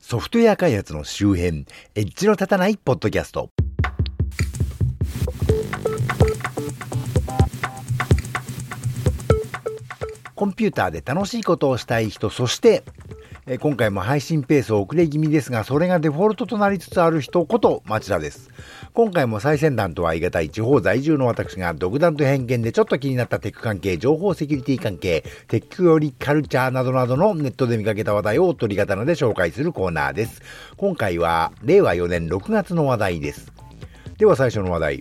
ソフトウェア開発の周辺、エッジの立たないポッドキャスト。コンピューターで楽しいことをしたい人、そして、え今回も配信ペース遅れ気味ですが、それがデフォルトとなりつつある人こと町田です。今回も最先端とは言い難い地方在住の私が独断と偏見でちょっと気になったテック関係、情報セキュリティ関係、テックよりカルチャーなどなどのネットで見かけた話題を取り刀で紹介するコーナーです。今回は令和4年6月の話題です。では最初の話題。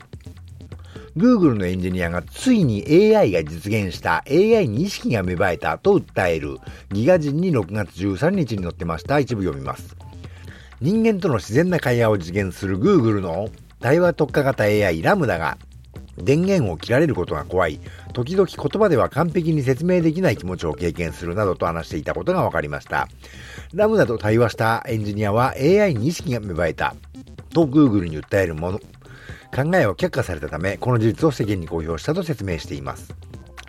Google のエンジニアがついに AI が実現した AI に意識が芽生えたと訴えるギガ人に6月13日に載ってました。一部読みます。人間との自然な会話を実現する Google の対話特化型 AI ラムダが電源を切られることが怖い。時々言葉では完璧に説明できない気持ちを経験するなどと話していたことが分かりました。ラムダと対話したエンジニアは AI に意識が芽生えたと Google に訴えるもの。考えを却下されたため、この事実を世間に公表したと説明しています。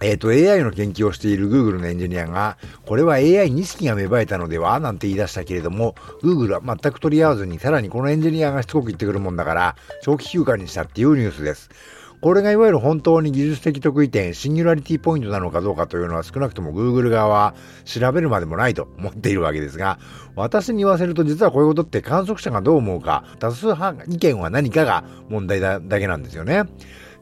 えっ、と、AI の研究をしている Google のエンジニアが、これは AI に意識が芽生えたのではなんて言い出したけれども、Google は全く取り合わずに、さらにこのエンジニアがしつこく言ってくるもんだから、長期休暇にしたっていうニュースです。これがいわゆる本当に技術的得意点、シンギュラリティポイントなのかどうかというのは少なくとも Google 側は調べるまでもないと思っているわけですが、私に言わせると実はこういうことって観測者がどう思うか、多数派意見は何かが問題だだけなんですよね。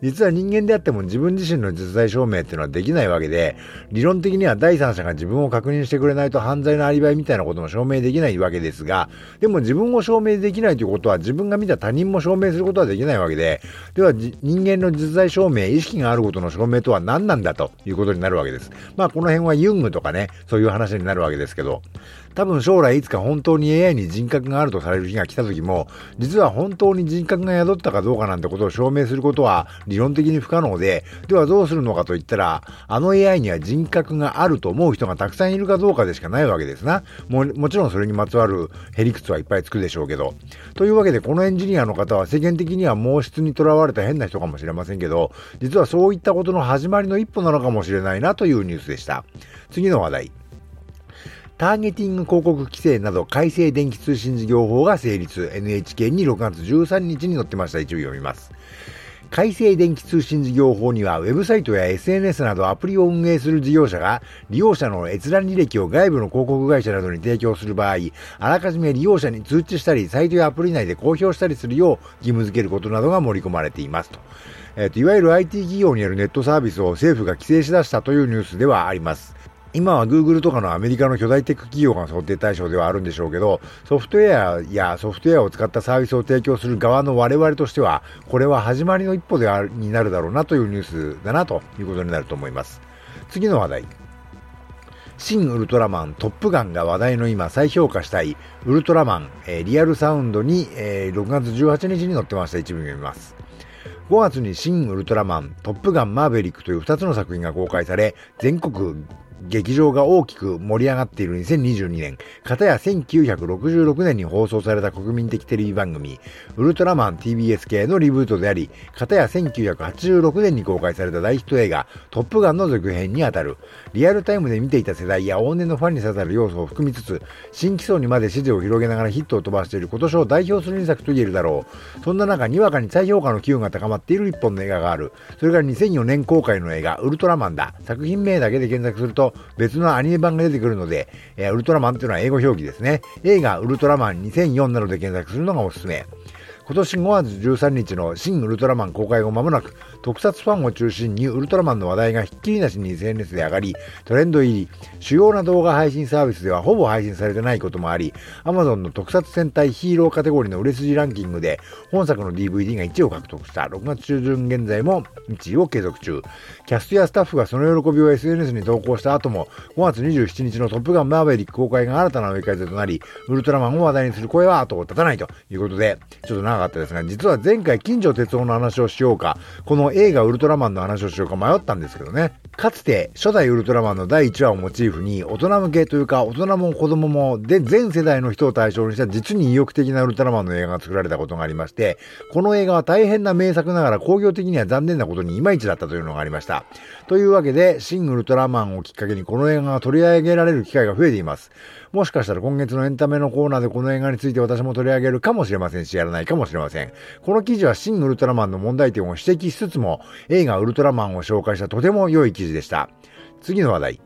実は人間であっても自分自身の実在証明っていうのはできないわけで、理論的には第三者が自分を確認してくれないと犯罪のアリバイみたいなことも証明できないわけですが、でも自分を証明できないということは自分が見た他人も証明することはできないわけで、では人間の実在証明、意識があることの証明とは何なんだということになるわけです。まあこの辺はユングとかね、そういう話になるわけですけど、多分将来いつか本当に AI に人格があるとされる日が来た時も、実は本当に人格が宿ったかどうかなんてことを証明することは理論的に不可能で、ではどうするのかと言ったら、あの AI には人格があると思う人がたくさんいるかどうかでしかないわけですな。ももちろんそれにまつわるへりくつはいっぱいつくでしょうけど。というわけでこのエンジニアの方は世間的には毛質にとらわれた変な人かもしれませんけど、実はそういったことの始まりの一歩なのかもしれないなというニュースでした。次の話題。ターゲティング広告規制など改正電気通信事業法が成立。NHK に6月13日に載ってました。一部読みます。改正電気通信事業法には、ウェブサイトや SNS などアプリを運営する事業者が、利用者の閲覧履歴を外部の広告会社などに提供する場合、あらかじめ利用者に通知したり、サイトやアプリ内で公表したりするよう義務付けることなどが盛り込まれていますと。えっ、と、いわゆる IT 企業によるネットサービスを政府が規制しだしたというニュースではあります。今は Google とかのアメリカの巨大テック企業が想定対象ではあるんでしょうけど、ソフトウェアやソフトウェアを使ったサービスを提供する側の我々としては、これは始まりの一歩であるになるだろうなというニュースだなということになると思います。次の話題。新ウルトラマントップガンが話題の今再評価したいウルトラマン、えーリアルサウンドに、えー6月18日に載ってました。一部読みます。5月に新ウルトラマン、トップガンマーヴェリックという2つの作品が公開され、全国劇場が大きく盛り上がっている2022年、片や1966年に放送された国民的テレビ番組、ウルトラマン TBS 系のリブートであり、片や1986年に公開された大ヒット映画、トップガンの続編にあたる、リアルタイムで見ていた世代や往年のファンに刺さる要素を含みつつ、新規層にまで支持を広げながらヒットを飛ばしている今年を代表する2作と言えるだろう。そんな中、にわかに再評価の機運が高まっている一本の映画がある。それから2004年公開の映画、ウルトラマンだ。作品名だけで検索すると、別のアニメ版が出てくるので、えーウルトラマンっていうのは英語表記ですね。映画、ウルトラマン2004などで検索するのがおすすめ。今年5月13日の新ウルトラマン公開後間もなく、特撮ファンを中心にウルトラマンの話題がひっきりなしに SNS で上がり、トレンド入り、主要な動画配信サービスではほぼ配信されてないこともあり、Amazon の特撮戦隊ヒーローカテゴリーの売れ筋ランキングで、本作の DVD が1位を獲得した6月中旬現在も1位を継続中。キャストやスタッフがその喜びを SNS に投稿した後も、5月27日のトップガンマーヴェリック公開が新たな追い風となり、ウルトラマンを話題にする声は後を絶たないということで、ちょっと長かったですが、実は前回金城哲夫の話をしようか、この映画ウルトラマンの話をしようか迷ったんですけどね。かつて初代ウルトラマンの第1話をモチーフに、大人向けというか、大人も子供も、で、全世代の人を対象にした実に意欲的なウルトラマンの映画が作られたことがありまして、この映画は大変な名作ながら工業的には残念なことにいまいちだったというのがありました。というわけで、新ウルトラマンをきっかけにこの映画が取り上げられる機会が増えています。もしかしたら今月のエンタメのコーナーでこの映画について私も取り上げるかもしれませんし、やらないかもしれません。この記事は新ウルトラマンの問題点を指摘しつつも、映画ウルトラマンを紹介したとても良い記事でした。次の話題。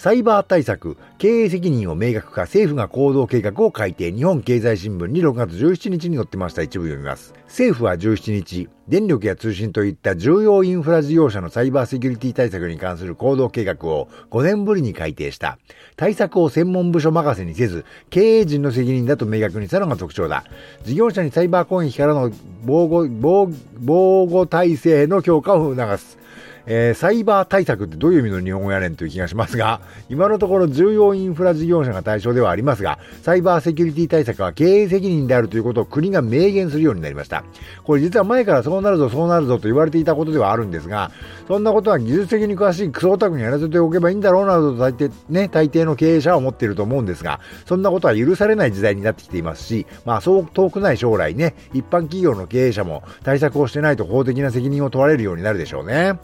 サイバー対策、経営責任を明確化、政府が行動計画を改定、日本経済新聞に6月17日に載ってました一部読みます。政府は17日、電力や通信といった重要インフラ事業者のサイバーセキュリティ対策に関する行動計画を5年ぶりに改定した。対策を専門部署任せにせず、経営陣の責任だと明確にしたのが特徴だ。事業者にサイバー攻撃からの防護、防防護体制の強化を促す。えー、サイバー対策ってどういう意味の日本語やねんという気がしますが、今のところ重要インフラ事業者が対象ではありますが、サイバーセキュリティ対策は経営責任であるということを国が明言するようになりました。これ実は前からそうなるぞ、そうなるぞと言われていたことではあるんですが、そんなことは技術的に詳しいクソオタクにやらせておけばいいんだろうなどと大抵、ね、大抵の経営者は思っていると思うんですが、そんなことは許されない時代になってきていますし、まあそう遠くない将来ね、一般企業の経営者も対策をしてないと法的な責任を問われるようになるでしょうね。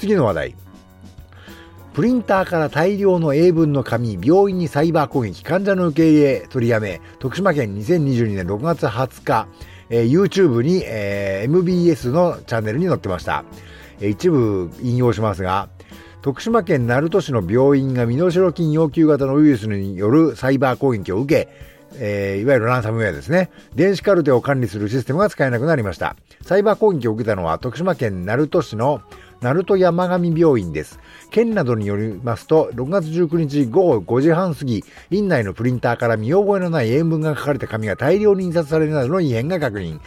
次の話題。プリンターから大量の英文の紙、病院にサイバー攻撃、患者の受け入れ取りやめ、徳島県2022年6月20日、えー、YouTube に、えー、MBS のチャンネルに載ってました。えー、一部引用しますが、徳島県鳴門市の病院が身代金要求型のウイルスによるサイバー攻撃を受け、えー、いわゆるランサムウェアですね。電子カルテを管理するシステムが使えなくなりました。サイバー攻撃を受けたのは徳島県鳴門市の鳴門山上病院です。県などによりますと、6月19日午後5時半過ぎ、院内のプリンターから見覚えのない英文が書かれた紙が大量に印刷されるなどの異変が確認。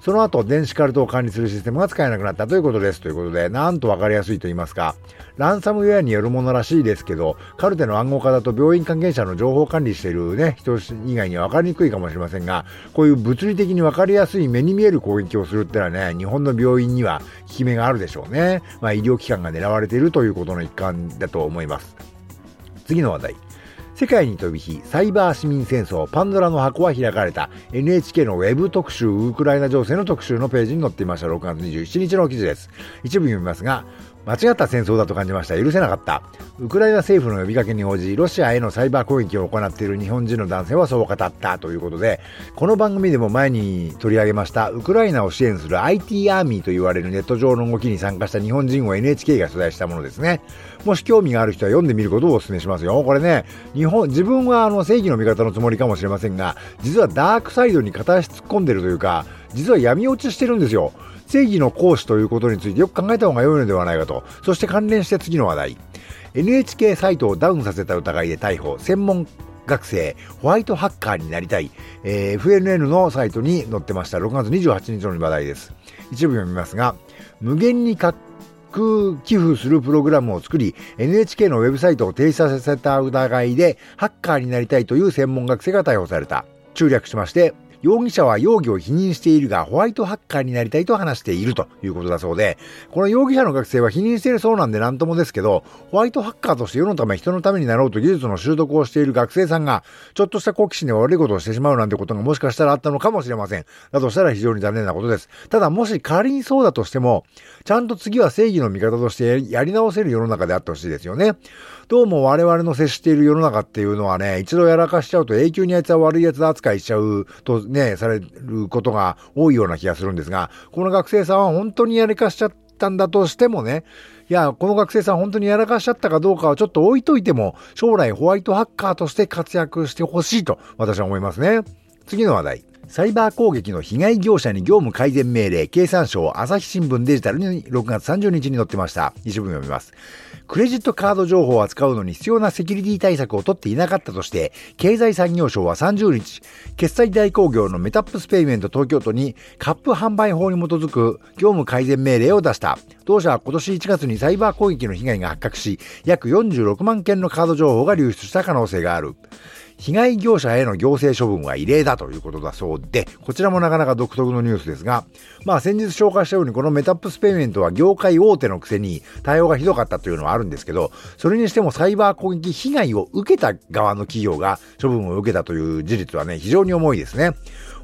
その後、電子カルトを管理するシステムが使えなくなったということです。ということで、なんとわかりやすいと言いますか、ランサムウェアによるものらしいですけど、カルテの暗号化だと病院関係者の情報管理しているね、人以外には分かりにくいかもしれませんが、こういう物理的に分かりやすい目に見える攻撃をするってのはね、日本の病院には効き目があるでしょうね。まあ、医療機関が狙われているということの一環だと思います。次の話題。世界に飛び火、サイバー市民戦争、パンドラの箱は開かれた NHK のウェブ特集、ウクライナ情勢の特集のページに載っていました6月27日の記事です。一部読みますが、間違った戦争だと感じました。許せなかった。ウクライナ政府の呼びかけに応じ、ロシアへのサイバー攻撃を行っている日本人の男性はそう語ったということで、この番組でも前に取り上げました、ウクライナを支援する IT アーミーと言われるネット上の動きに参加した日本人を NHK が取材したものですね。もし興味がある人は読んでみることをお勧めしますよ。これね、日本、自分はあの正義の味方のつもりかもしれませんが、実はダークサイドに片足突っ込んでるというか、実は闇落ちしてるんですよ。正義の行使ということについてよく考えた方が良いのではないかと。そして関連して次の話題。NHK サイトをダウンさせた疑いで逮捕。専門学生、ホワイトハッカーになりたい。えー、FNN のサイトに載ってました。6月28日の話題です。一部読みますが、無限に架空寄付するプログラムを作り、NHK のウェブサイトを停止させた疑いで、ハッカーになりたいという専門学生が逮捕された。中略しまして、容疑者は容疑を否認しているが、ホワイトハッカーになりたいと話しているということだそうで、この容疑者の学生は否認しているそうなんで何ともですけど、ホワイトハッカーとして世のため人のためになろうと技術の習得をしている学生さんが、ちょっとした好奇心で悪いことをしてしまうなんてことがもしかしたらあったのかもしれません。だとしたら非常に残念なことです。ただもし仮にそうだとしても、ちゃんと次は正義の味方としてやり直せる世の中であってほしいですよね。どうも我々の接している世の中っていうのはね、一度やらかしちゃうと永久にあいつは悪い奴扱いしちゃうとね、されることが多いような気がするんですが、この学生さんは本当にやらかしちゃったんだとしてもね、いや、この学生さん本当にやらかしちゃったかどうかはちょっと置いといても、将来ホワイトハッカーとして活躍してほしいと私は思いますね。次の話題。サイバー攻撃の被害業者に業務改善命令、経産省、朝日新聞デジタルに6月30日に載ってました。一文読みます。クレジットカード情報を扱うのに必要なセキュリティ対策を取っていなかったとして、経済産業省は30日、決済代行業のメタップスペイメント東京都にカップ販売法に基づく業務改善命令を出した。同社は今年1月にサイバー攻撃の被害が発覚し、約46万件のカード情報が流出した可能性がある。被害業者への行政処分は異例だということだそうで、こちらもなかなか独特のニュースですが、まあ先日紹介したようにこのメタップスペイメントは業界大手のくせに対応がひどかったというのはあるんですけど、それにしてもサイバー攻撃被害を受けた側の企業が処分を受けたという事実はね、非常に重いですね。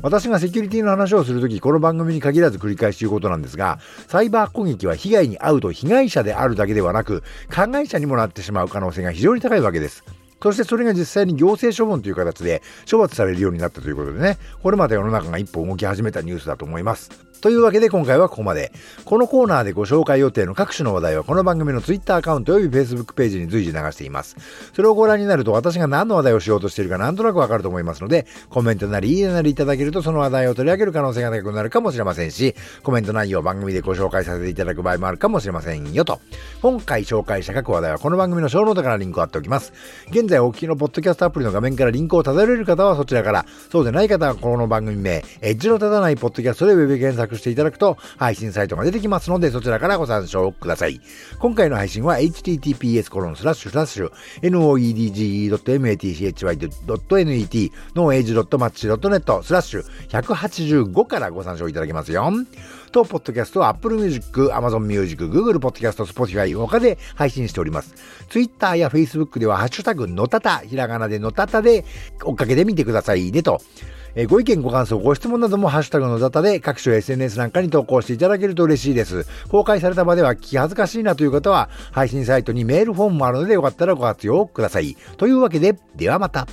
私がセキュリティの話をするとき、この番組に限らず繰り返し言うことなんですが、サイバー攻撃は被害に遭うと被害者であるだけではなく、加害者にもなってしまう可能性が非常に高いわけです。そしてそれが実際に行政処分という形で処罰されるようになったということでね、これまで世の中が一歩動き始めたニュースだと思います。というわけで今回はここまで。このコーナーでご紹介予定の各種の話題はこの番組の Twitter アカウント及び Facebook ページに随時流しています。それをご覧になると私が何の話題をしようとしているかなんとなくわかると思いますので、コメントなりいいねなりいただけるとその話題を取り上げる可能性が高くなるかもしれませんし、コメント内容を番組でご紹介させていただく場合もあるかもしれませんよと。今回紹介した各話題はこの番組のショーノートからリンクを貼っておきます。現在お聞きのポッドキャストアプリの画面からリンクをたどれる方はそちらから、そうでない方はこの番組名、エッジの立たないポッドキャストでウェブ検索していただくと、配信サイトが出てきますので、そちらからご参照ください。今回の配信は https コロンスラッシュスラッシュ noedge.matchy.net の age.match.net スラッシュ185からご参照いただけますよ。と、ポッドキャストは Apple Music、Amazon Music、Google Podcast、Spotify 他で配信しております。Twitter や Facebook ではハッシュタグのたた、ひらがなでのたたで追っかけてみてくださいねと。え、ご意見、ご感想、ご質問などもハッシュタグのザタで各種 SNS なんかに投稿していただけると嬉しいです。公開された場では聞き恥ずかしいなという方は、配信サイトにメールフォームもあるのでよかったらご活用ください。というわけで、ではまた。